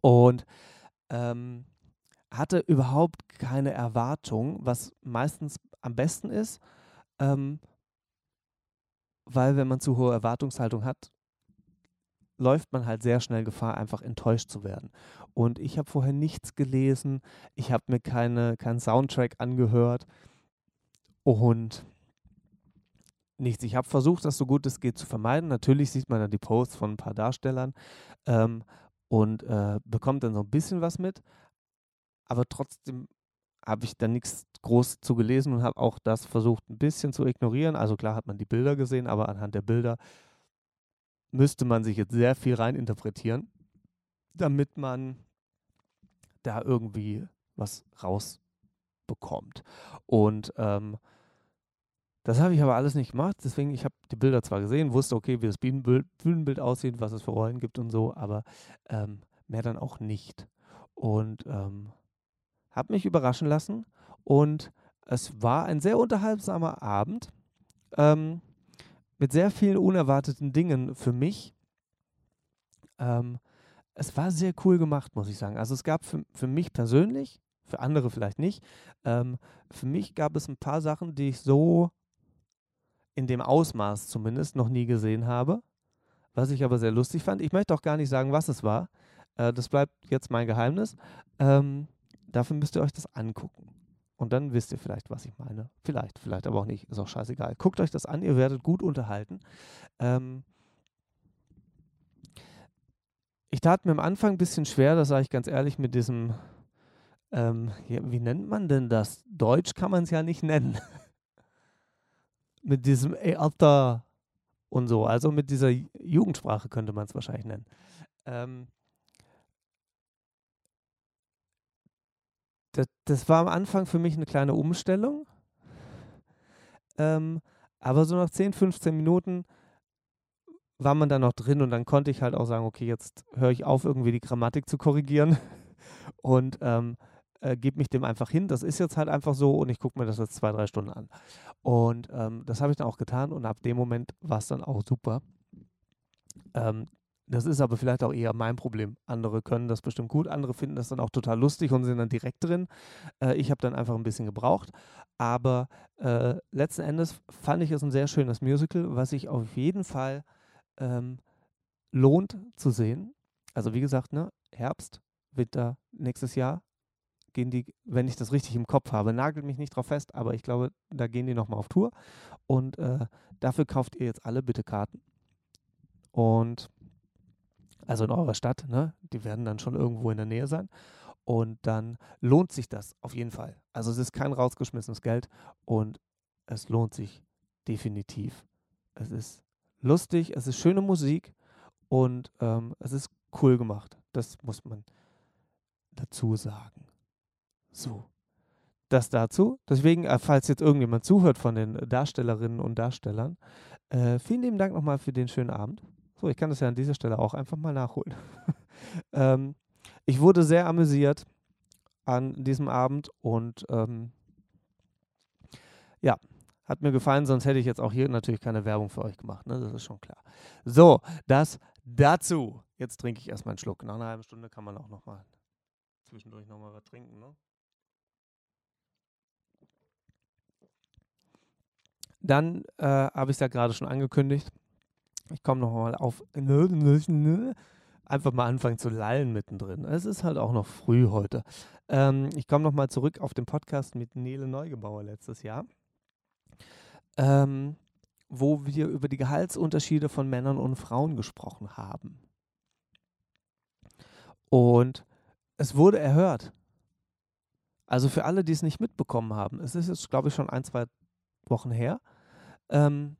Und ähm, hatte überhaupt keine Erwartung, was meistens am besten ist, ähm, weil wenn man zu hohe Erwartungshaltung hat, läuft man halt sehr schnell Gefahr, einfach enttäuscht zu werden. Und ich habe vorher nichts gelesen, ich habe mir keine, keinen Soundtrack angehört und nichts. Ich habe versucht, das so gut es geht zu vermeiden. Natürlich sieht man dann die Posts von ein paar Darstellern ähm, und äh, bekommt dann so ein bisschen was mit, aber trotzdem habe ich dann nichts groß zu gelesen und habe auch das versucht ein bisschen zu ignorieren. Also klar hat man die Bilder gesehen, aber anhand der Bilder müsste man sich jetzt sehr viel reininterpretieren, damit man da irgendwie was rausbekommt. Und ähm, das habe ich aber alles nicht gemacht. Deswegen, ich habe die Bilder zwar gesehen, wusste, okay, wie das Bühnenbild, Bühnenbild aussieht, was es für Rollen gibt und so, aber ähm, mehr dann auch nicht. Und ähm, habe mich überraschen lassen. Und es war ein sehr unterhaltsamer Abend. Ähm, mit sehr vielen unerwarteten Dingen für mich. Ähm, es war sehr cool gemacht, muss ich sagen. Also es gab für, für mich persönlich, für andere vielleicht nicht, ähm, für mich gab es ein paar Sachen, die ich so in dem Ausmaß zumindest noch nie gesehen habe, was ich aber sehr lustig fand. Ich möchte auch gar nicht sagen, was es war. Äh, das bleibt jetzt mein Geheimnis. Ähm, dafür müsst ihr euch das angucken. Und dann wisst ihr vielleicht, was ich meine. Vielleicht, vielleicht aber auch nicht. Ist auch scheißegal. Guckt euch das an, ihr werdet gut unterhalten. Ähm ich tat mir am Anfang ein bisschen schwer, das sage ich ganz ehrlich, mit diesem, ähm, ja, wie nennt man denn das? Deutsch kann man es ja nicht nennen. mit diesem ey, Alter und so. Also mit dieser Jugendsprache könnte man es wahrscheinlich nennen. Ähm das, das war am Anfang für mich eine kleine Umstellung. Ähm, aber so nach 10, 15 Minuten war man dann noch drin und dann konnte ich halt auch sagen, okay, jetzt höre ich auf, irgendwie die Grammatik zu korrigieren und ähm, äh, gebe mich dem einfach hin. Das ist jetzt halt einfach so und ich gucke mir das jetzt zwei, drei Stunden an. Und ähm, das habe ich dann auch getan und ab dem Moment war es dann auch super. Ähm, das ist aber vielleicht auch eher mein Problem. Andere können das bestimmt gut, andere finden das dann auch total lustig und sind dann direkt drin. Äh, ich habe dann einfach ein bisschen gebraucht. Aber äh, letzten Endes fand ich es ein sehr schönes Musical, was sich auf jeden Fall ähm, lohnt zu sehen. Also wie gesagt, ne, Herbst, Winter nächstes Jahr gehen die, wenn ich das richtig im Kopf habe, nagelt mich nicht drauf fest, aber ich glaube, da gehen die nochmal auf Tour. Und äh, dafür kauft ihr jetzt alle bitte Karten. Und also in eurer Stadt, ne? Die werden dann schon irgendwo in der Nähe sein. Und dann lohnt sich das auf jeden Fall. Also es ist kein rausgeschmissenes Geld und es lohnt sich definitiv. Es ist lustig, es ist schöne Musik und ähm, es ist cool gemacht. Das muss man dazu sagen. So, das dazu. Deswegen, äh, falls jetzt irgendjemand zuhört von den Darstellerinnen und Darstellern, äh, vielen lieben Dank nochmal für den schönen Abend. So, ich kann das ja an dieser Stelle auch einfach mal nachholen. ähm, ich wurde sehr amüsiert an diesem Abend und ähm, ja, hat mir gefallen, sonst hätte ich jetzt auch hier natürlich keine Werbung für euch gemacht, ne? das ist schon klar. So, das dazu. Jetzt trinke ich erstmal einen Schluck. Nach einer halben Stunde kann man auch nochmal zwischendurch nochmal was trinken. Ne? Dann äh, habe ich es ja gerade schon angekündigt. Ich komme nochmal auf. Einfach mal anfangen zu lallen mittendrin. Es ist halt auch noch früh heute. Ähm, ich komme nochmal zurück auf den Podcast mit Nele Neugebauer letztes Jahr, ähm, wo wir über die Gehaltsunterschiede von Männern und Frauen gesprochen haben. Und es wurde erhört. Also für alle, die es nicht mitbekommen haben, es ist jetzt, glaube ich, schon ein, zwei Wochen her. Ähm,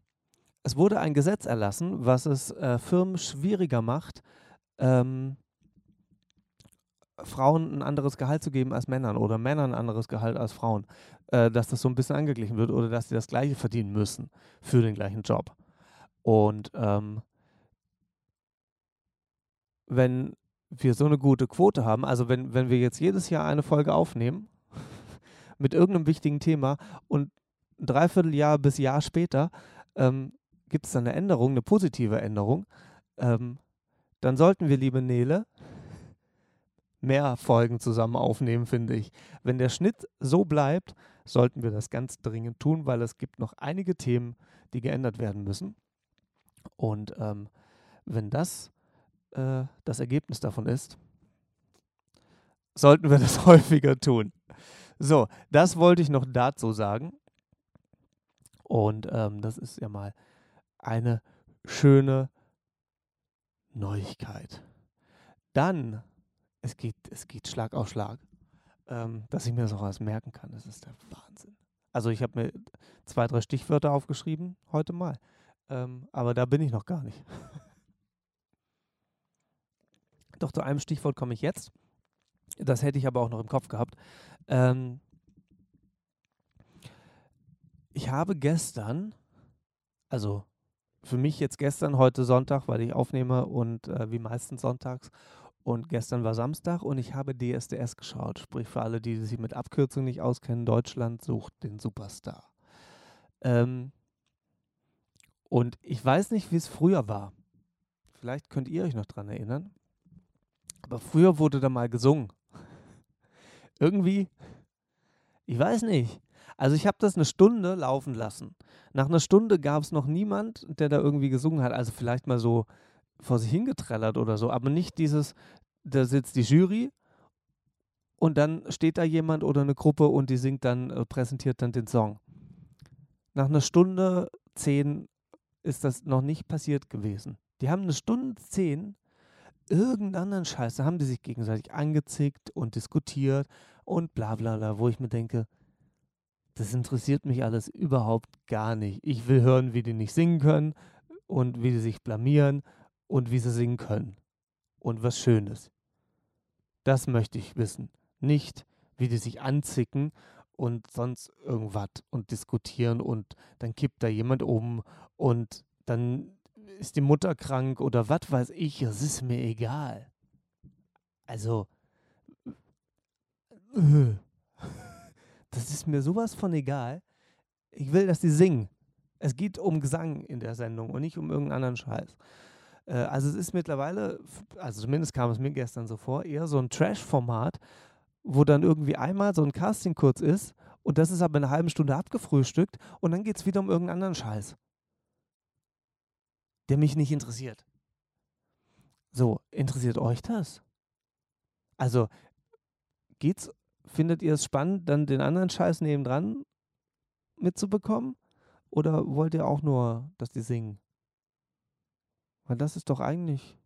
es wurde ein Gesetz erlassen, was es äh, Firmen schwieriger macht, ähm, Frauen ein anderes Gehalt zu geben als Männern oder Männern ein anderes Gehalt als Frauen. Äh, dass das so ein bisschen angeglichen wird oder dass sie das Gleiche verdienen müssen für den gleichen Job. Und ähm, wenn wir so eine gute Quote haben, also wenn, wenn wir jetzt jedes Jahr eine Folge aufnehmen mit irgendeinem wichtigen Thema und ein Dreivierteljahr bis Jahr später ähm, gibt es dann eine Änderung, eine positive Änderung, ähm, dann sollten wir, liebe Nele, mehr Folgen zusammen aufnehmen, finde ich. Wenn der Schnitt so bleibt, sollten wir das ganz dringend tun, weil es gibt noch einige Themen, die geändert werden müssen. Und ähm, wenn das äh, das Ergebnis davon ist, sollten wir das häufiger tun. So, das wollte ich noch dazu sagen. Und ähm, das ist ja mal eine schöne Neuigkeit. Dann, es geht, es geht Schlag auf Schlag, ähm, dass ich mir das auch alles merken kann. Das ist der Wahnsinn. Also ich habe mir zwei, drei Stichwörter aufgeschrieben, heute mal. Ähm, aber da bin ich noch gar nicht. Doch zu einem Stichwort komme ich jetzt. Das hätte ich aber auch noch im Kopf gehabt. Ähm, ich habe gestern, also für mich jetzt gestern, heute Sonntag, weil ich aufnehme und äh, wie meistens sonntags. Und gestern war Samstag und ich habe DSDS geschaut. Sprich, für alle, die sich mit Abkürzungen nicht auskennen, Deutschland sucht den Superstar. Ähm, und ich weiß nicht, wie es früher war. Vielleicht könnt ihr euch noch dran erinnern. Aber früher wurde da mal gesungen. Irgendwie, ich weiß nicht. Also ich habe das eine Stunde laufen lassen. Nach einer Stunde gab es noch niemand, der da irgendwie gesungen hat. Also vielleicht mal so vor sich hingetrellert oder so, aber nicht dieses, da sitzt die Jury und dann steht da jemand oder eine Gruppe und die singt dann, äh, präsentiert dann den Song. Nach einer Stunde zehn ist das noch nicht passiert gewesen. Die haben eine Stunde zehn irgendeinen anderen Scheiß, da haben die sich gegenseitig angezickt und diskutiert und bla bla bla, wo ich mir denke, das interessiert mich alles überhaupt gar nicht. Ich will hören, wie die nicht singen können und wie sie sich blamieren und wie sie singen können. Und was Schönes. Das möchte ich wissen. Nicht, wie die sich anzicken und sonst irgendwas und diskutieren und dann kippt da jemand um und dann ist die Mutter krank oder was weiß ich, es ist mir egal. Also, äh, das ist mir sowas von egal. Ich will, dass die singen. Es geht um Gesang in der Sendung und nicht um irgendeinen anderen Scheiß. Äh, also es ist mittlerweile, also zumindest kam es mir gestern so vor, eher so ein Trash-Format, wo dann irgendwie einmal so ein Casting kurz ist und das ist aber in einer halben Stunde abgefrühstückt und dann geht es wieder um irgendeinen anderen Scheiß, der mich nicht interessiert. So, interessiert euch das? Also, geht's, findet ihr es spannend, dann den anderen Scheiß nebendran mitzubekommen? Oder wollt ihr auch nur, dass die singen? Weil das ist doch eigentlich,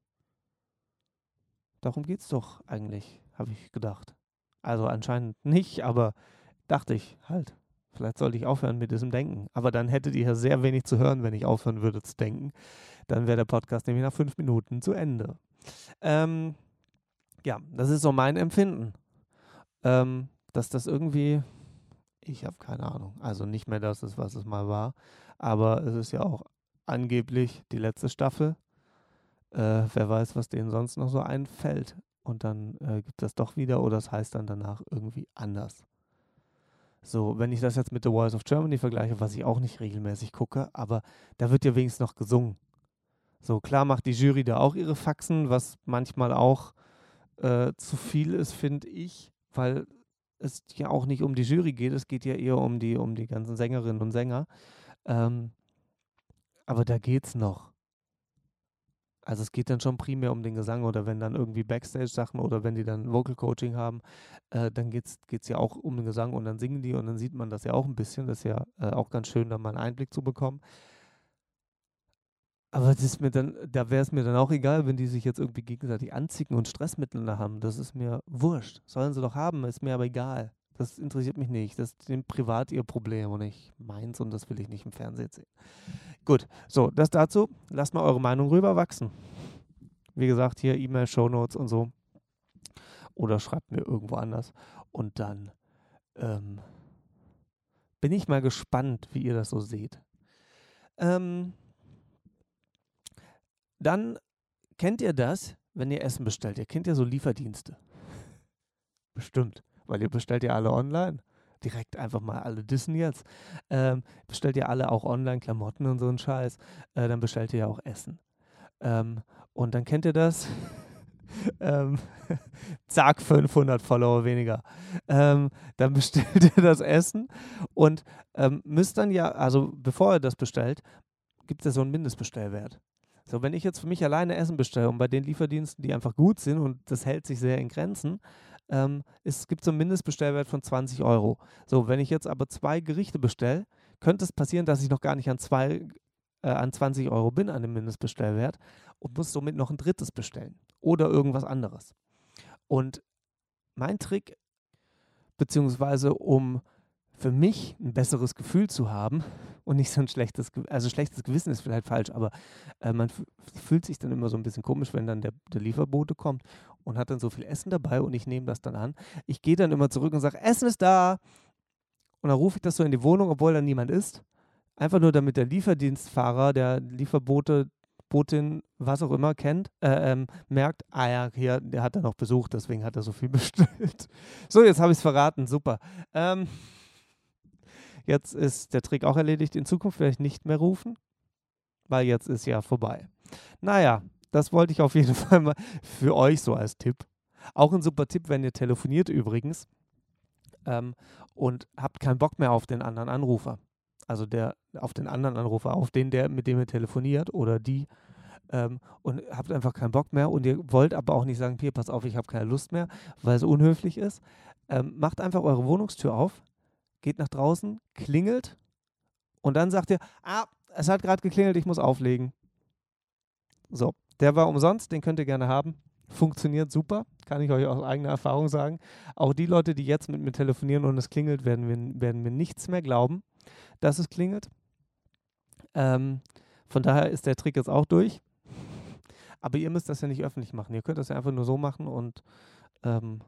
darum geht's doch eigentlich, habe ich gedacht. Also anscheinend nicht, aber dachte ich halt. Vielleicht sollte ich aufhören mit diesem Denken. Aber dann hättet ihr ja sehr wenig zu hören, wenn ich aufhören würde zu denken. Dann wäre der Podcast nämlich nach fünf Minuten zu Ende. Ähm, ja, das ist so mein Empfinden. Ähm, dass das irgendwie, ich habe keine Ahnung, also nicht mehr das ist, was es mal war. Aber es ist ja auch angeblich die letzte Staffel. Äh, wer weiß, was denen sonst noch so einfällt. Und dann äh, gibt das doch wieder oder das heißt dann danach irgendwie anders. So, wenn ich das jetzt mit The Voice of Germany vergleiche, was ich auch nicht regelmäßig gucke, aber da wird ja wenigstens noch gesungen. So, klar macht die Jury da auch ihre Faxen, was manchmal auch äh, zu viel ist, finde ich, weil es ja auch nicht um die Jury geht, es geht ja eher um die, um die ganzen Sängerinnen und Sänger. Ähm, aber da geht's noch. Also es geht dann schon primär um den Gesang oder wenn dann irgendwie Backstage-Sachen oder wenn die dann Vocal Coaching haben, äh, dann geht es ja auch um den Gesang und dann singen die und dann sieht man das ja auch ein bisschen. Das ist ja äh, auch ganz schön, da mal einen Einblick zu bekommen. Aber das ist mir dann, da wäre es mir dann auch egal, wenn die sich jetzt irgendwie gegenseitig anzicken und Stress miteinander haben. Das ist mir wurscht. Sollen sie doch haben, ist mir aber egal. Das interessiert mich nicht. Das ist privat ihr Problem und nicht meins und das will ich nicht im Fernsehen sehen. Gut, so, das dazu. Lasst mal eure Meinung rüberwachsen. Wie gesagt, hier E-Mail, Shownotes und so. Oder schreibt mir irgendwo anders. Und dann ähm, bin ich mal gespannt, wie ihr das so seht. Ähm, dann kennt ihr das, wenn ihr Essen bestellt. Ihr kennt ja so Lieferdienste. Bestimmt, weil ihr bestellt ja alle online direkt einfach mal alle dissen jetzt. Ähm, bestellt ihr alle auch online Klamotten und so einen Scheiß, äh, dann bestellt ihr ja auch Essen. Ähm, und dann kennt ihr das. ähm, zack, 500 Follower weniger. Ähm, dann bestellt ihr das Essen und ähm, müsst dann ja, also bevor ihr das bestellt, gibt es so einen Mindestbestellwert. So, wenn ich jetzt für mich alleine Essen bestelle und bei den Lieferdiensten, die einfach gut sind und das hält sich sehr in Grenzen, ähm, es gibt so einen Mindestbestellwert von 20 Euro. So, wenn ich jetzt aber zwei Gerichte bestelle, könnte es passieren, dass ich noch gar nicht an, zwei, äh, an 20 Euro bin, an dem Mindestbestellwert und muss somit noch ein drittes bestellen oder irgendwas anderes. Und mein Trick, beziehungsweise um für mich ein besseres Gefühl zu haben und nicht so ein schlechtes, also schlechtes Gewissen ist vielleicht falsch, aber äh, man fühlt sich dann immer so ein bisschen komisch, wenn dann der, der Lieferbote kommt und hat dann so viel Essen dabei und ich nehme das dann an. Ich gehe dann immer zurück und sage, Essen ist da. Und dann rufe ich das so in die Wohnung, obwohl da niemand ist. Einfach nur, damit der Lieferdienstfahrer, der Lieferbote, Botin, was auch immer kennt, äh, ähm, merkt, ah ja, hier, der hat da noch Besuch, deswegen hat er so viel bestellt. So, jetzt habe ich es verraten, super. Ähm, jetzt ist der Trick auch erledigt. In Zukunft werde ich nicht mehr rufen, weil jetzt ist ja vorbei. Naja, das wollte ich auf jeden Fall mal für euch so als Tipp. Auch ein super Tipp, wenn ihr telefoniert übrigens ähm, und habt keinen Bock mehr auf den anderen Anrufer. Also der auf den anderen Anrufer, auf den, der, mit dem ihr telefoniert oder die. Ähm, und habt einfach keinen Bock mehr und ihr wollt aber auch nicht sagen, hier, pass auf, ich habe keine Lust mehr, weil es unhöflich ist. Ähm, macht einfach eure Wohnungstür auf, geht nach draußen, klingelt und dann sagt ihr, ah, es hat gerade geklingelt, ich muss auflegen. So, der war umsonst, den könnt ihr gerne haben. Funktioniert super, kann ich euch aus eigener Erfahrung sagen. Auch die Leute, die jetzt mit mir telefonieren und es klingelt, werden mir, werden mir nichts mehr glauben, dass es klingelt. Ähm, von daher ist der Trick jetzt auch durch. Aber ihr müsst das ja nicht öffentlich machen. Ihr könnt das ja einfach nur so machen und ähm,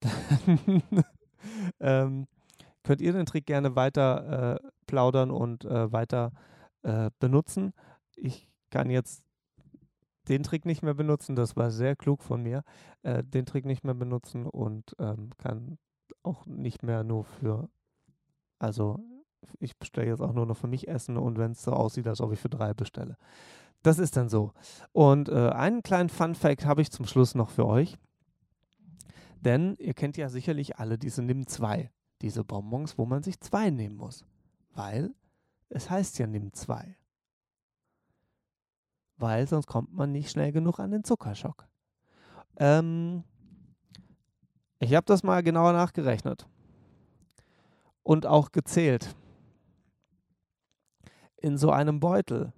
dann ähm, könnt ihr den Trick gerne weiter äh, plaudern und äh, weiter äh, benutzen. Ich kann jetzt den Trick nicht mehr benutzen. Das war sehr klug von mir. Äh, den Trick nicht mehr benutzen und ähm, kann auch nicht mehr nur für, also ich bestelle jetzt auch nur noch für mich Essen und wenn es so aussieht, als ob ich für drei bestelle. Das ist dann so. Und äh, einen kleinen Fun Fact habe ich zum Schluss noch für euch. Denn ihr kennt ja sicherlich alle diese Nimm 2, diese Bonbons, wo man sich zwei nehmen muss. Weil es heißt ja Nimm 2 weil sonst kommt man nicht schnell genug an den Zuckerschock. Ähm, Ich habe das mal genauer nachgerechnet und auch gezählt. In so einem Beutel,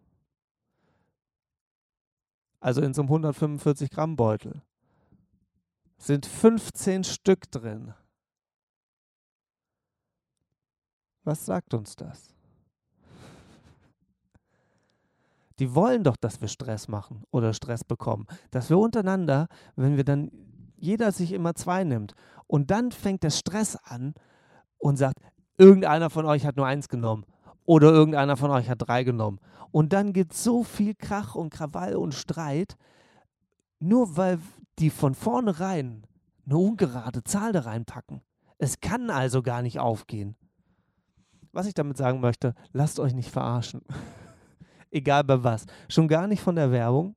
also in so einem 145 Gramm Beutel, sind 15 Stück drin. Was sagt uns das? Die wollen doch, dass wir Stress machen oder Stress bekommen. Dass wir untereinander, wenn wir dann jeder sich immer zwei nimmt und dann fängt der Stress an und sagt, irgendeiner von euch hat nur eins genommen oder irgendeiner von euch hat drei genommen. Und dann gibt es so viel Krach und Krawall und Streit, nur weil die von vornherein eine ungerade Zahl da reinpacken. Es kann also gar nicht aufgehen. Was ich damit sagen möchte, lasst euch nicht verarschen. egal bei was. Schon gar nicht von der Werbung,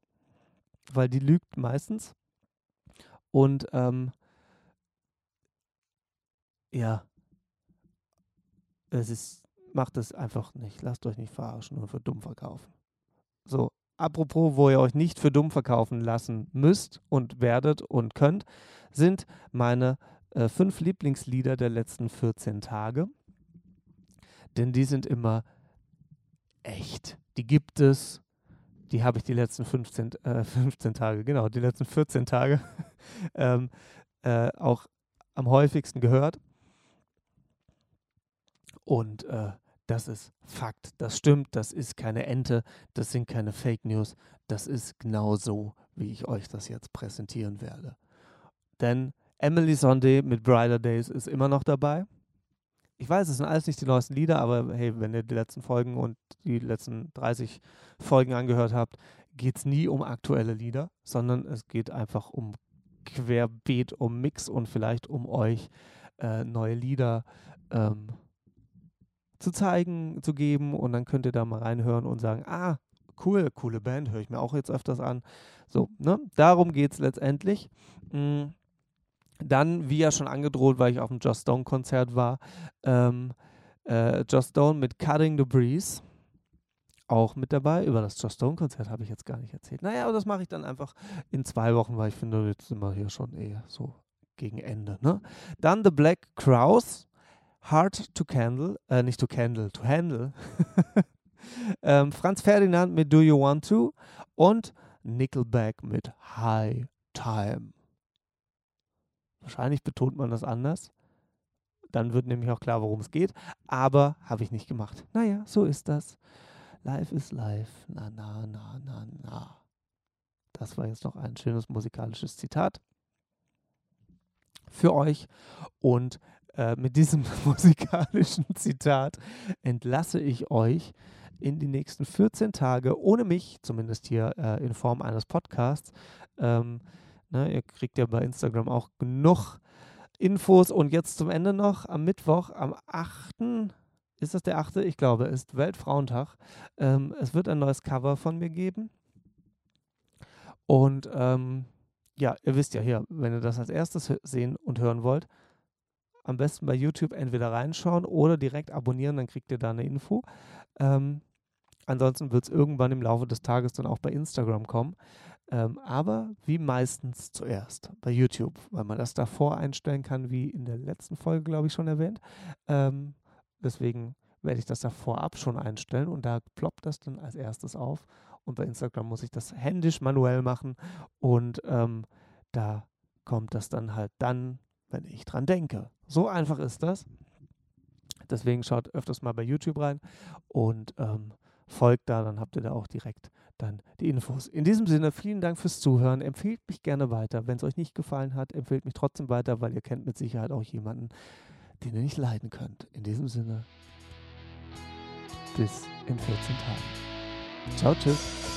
weil die lügt meistens. Und ähm, ja, es ist, macht es einfach nicht. Lasst euch nicht verarschen und für dumm verkaufen. So, apropos, wo ihr euch nicht für dumm verkaufen lassen müsst und werdet und könnt, sind meine äh, fünf Lieblingslieder der letzten 14 Tage. Denn die sind immer echt. Die gibt es. Die habe ich die letzten 15, äh, 15 Tage, genau, die letzten 14 Tage ähm, äh, auch am häufigsten gehört. Und äh, das ist Fakt, das stimmt, das ist keine Ente, das sind keine Fake News, das ist genau so, wie ich euch das jetzt präsentieren werde. Denn Emily Sunday mit Brighter Days ist immer noch dabei ich weiß, es sind alles nicht die neuesten Lieder, aber hey, wenn ihr die letzten Folgen und die letzten 30 Folgen angehört habt, geht es nie um aktuelle Lieder, sondern es geht einfach um Querbeet, um Mix und vielleicht um euch äh, neue Lieder ähm, zu zeigen, zu geben und dann könnt ihr da mal reinhören und sagen, ah, cool, coole Band, höre ich mir auch jetzt öfters an. So, ne? Darum geht es letztendlich. Mhm. Dann, wie ja schon angedroht, weil ich auf dem Joss Stone Konzert war, ähm, äh, Joss Stone mit Cutting the Breeze auch mit dabei. Über das Joss Stone Konzert habe ich jetzt gar nicht erzählt. Naja, aber das mache ich dann einfach in zwei Wochen, weil ich finde, jetzt sind wir hier schon eher so gegen Ende. Ne? Dann The Black Crowes, Hard to Candle, äh, nicht to Candle, to Handle. ähm, Franz Ferdinand mit Do You Want To und Nickelback mit High Time. Wahrscheinlich betont man das anders. Dann wird nämlich auch klar, worum es geht. Aber habe ich nicht gemacht. Naja, so ist das. Life is life. Na, na, na, na, na. Das war jetzt noch ein schönes musikalisches Zitat für euch. Und äh, mit diesem musikalischen Zitat entlasse ich euch in die nächsten 14 Tage, ohne mich, zumindest hier äh, in Form eines Podcasts. Ähm, Ne, ihr kriegt ja bei Instagram auch genug Infos. Und jetzt zum Ende noch am Mittwoch, am 8. Ist das der 8.? Ich glaube, ist Weltfrauentag. Ähm, es wird ein neues Cover von mir geben. Und ähm, ja, ihr wisst ja hier, wenn ihr das als erstes sehen und hören wollt, am besten bei YouTube entweder reinschauen oder direkt abonnieren, dann kriegt ihr da eine Info. Ähm, ansonsten wird es irgendwann im Laufe des Tages dann auch bei Instagram kommen. Ähm, aber wie meistens zuerst bei YouTube, weil man das davor einstellen kann, wie in der letzten Folge, glaube ich, schon erwähnt. Ähm, deswegen werde ich das da vorab schon einstellen und da ploppt das dann als erstes auf. Und bei Instagram muss ich das händisch manuell machen und ähm, da kommt das dann halt dann, wenn ich dran denke. So einfach ist das. Deswegen schaut öfters mal bei YouTube rein und ähm, folgt da, dann habt ihr da auch direkt dann die Infos. In diesem Sinne, vielen Dank fürs Zuhören. Empfehlt mich gerne weiter. Wenn es euch nicht gefallen hat, empfehlt mich trotzdem weiter, weil ihr kennt mit Sicherheit auch jemanden, den ihr nicht leiden könnt. In diesem Sinne, bis in 14 Tagen. Ciao, tschüss.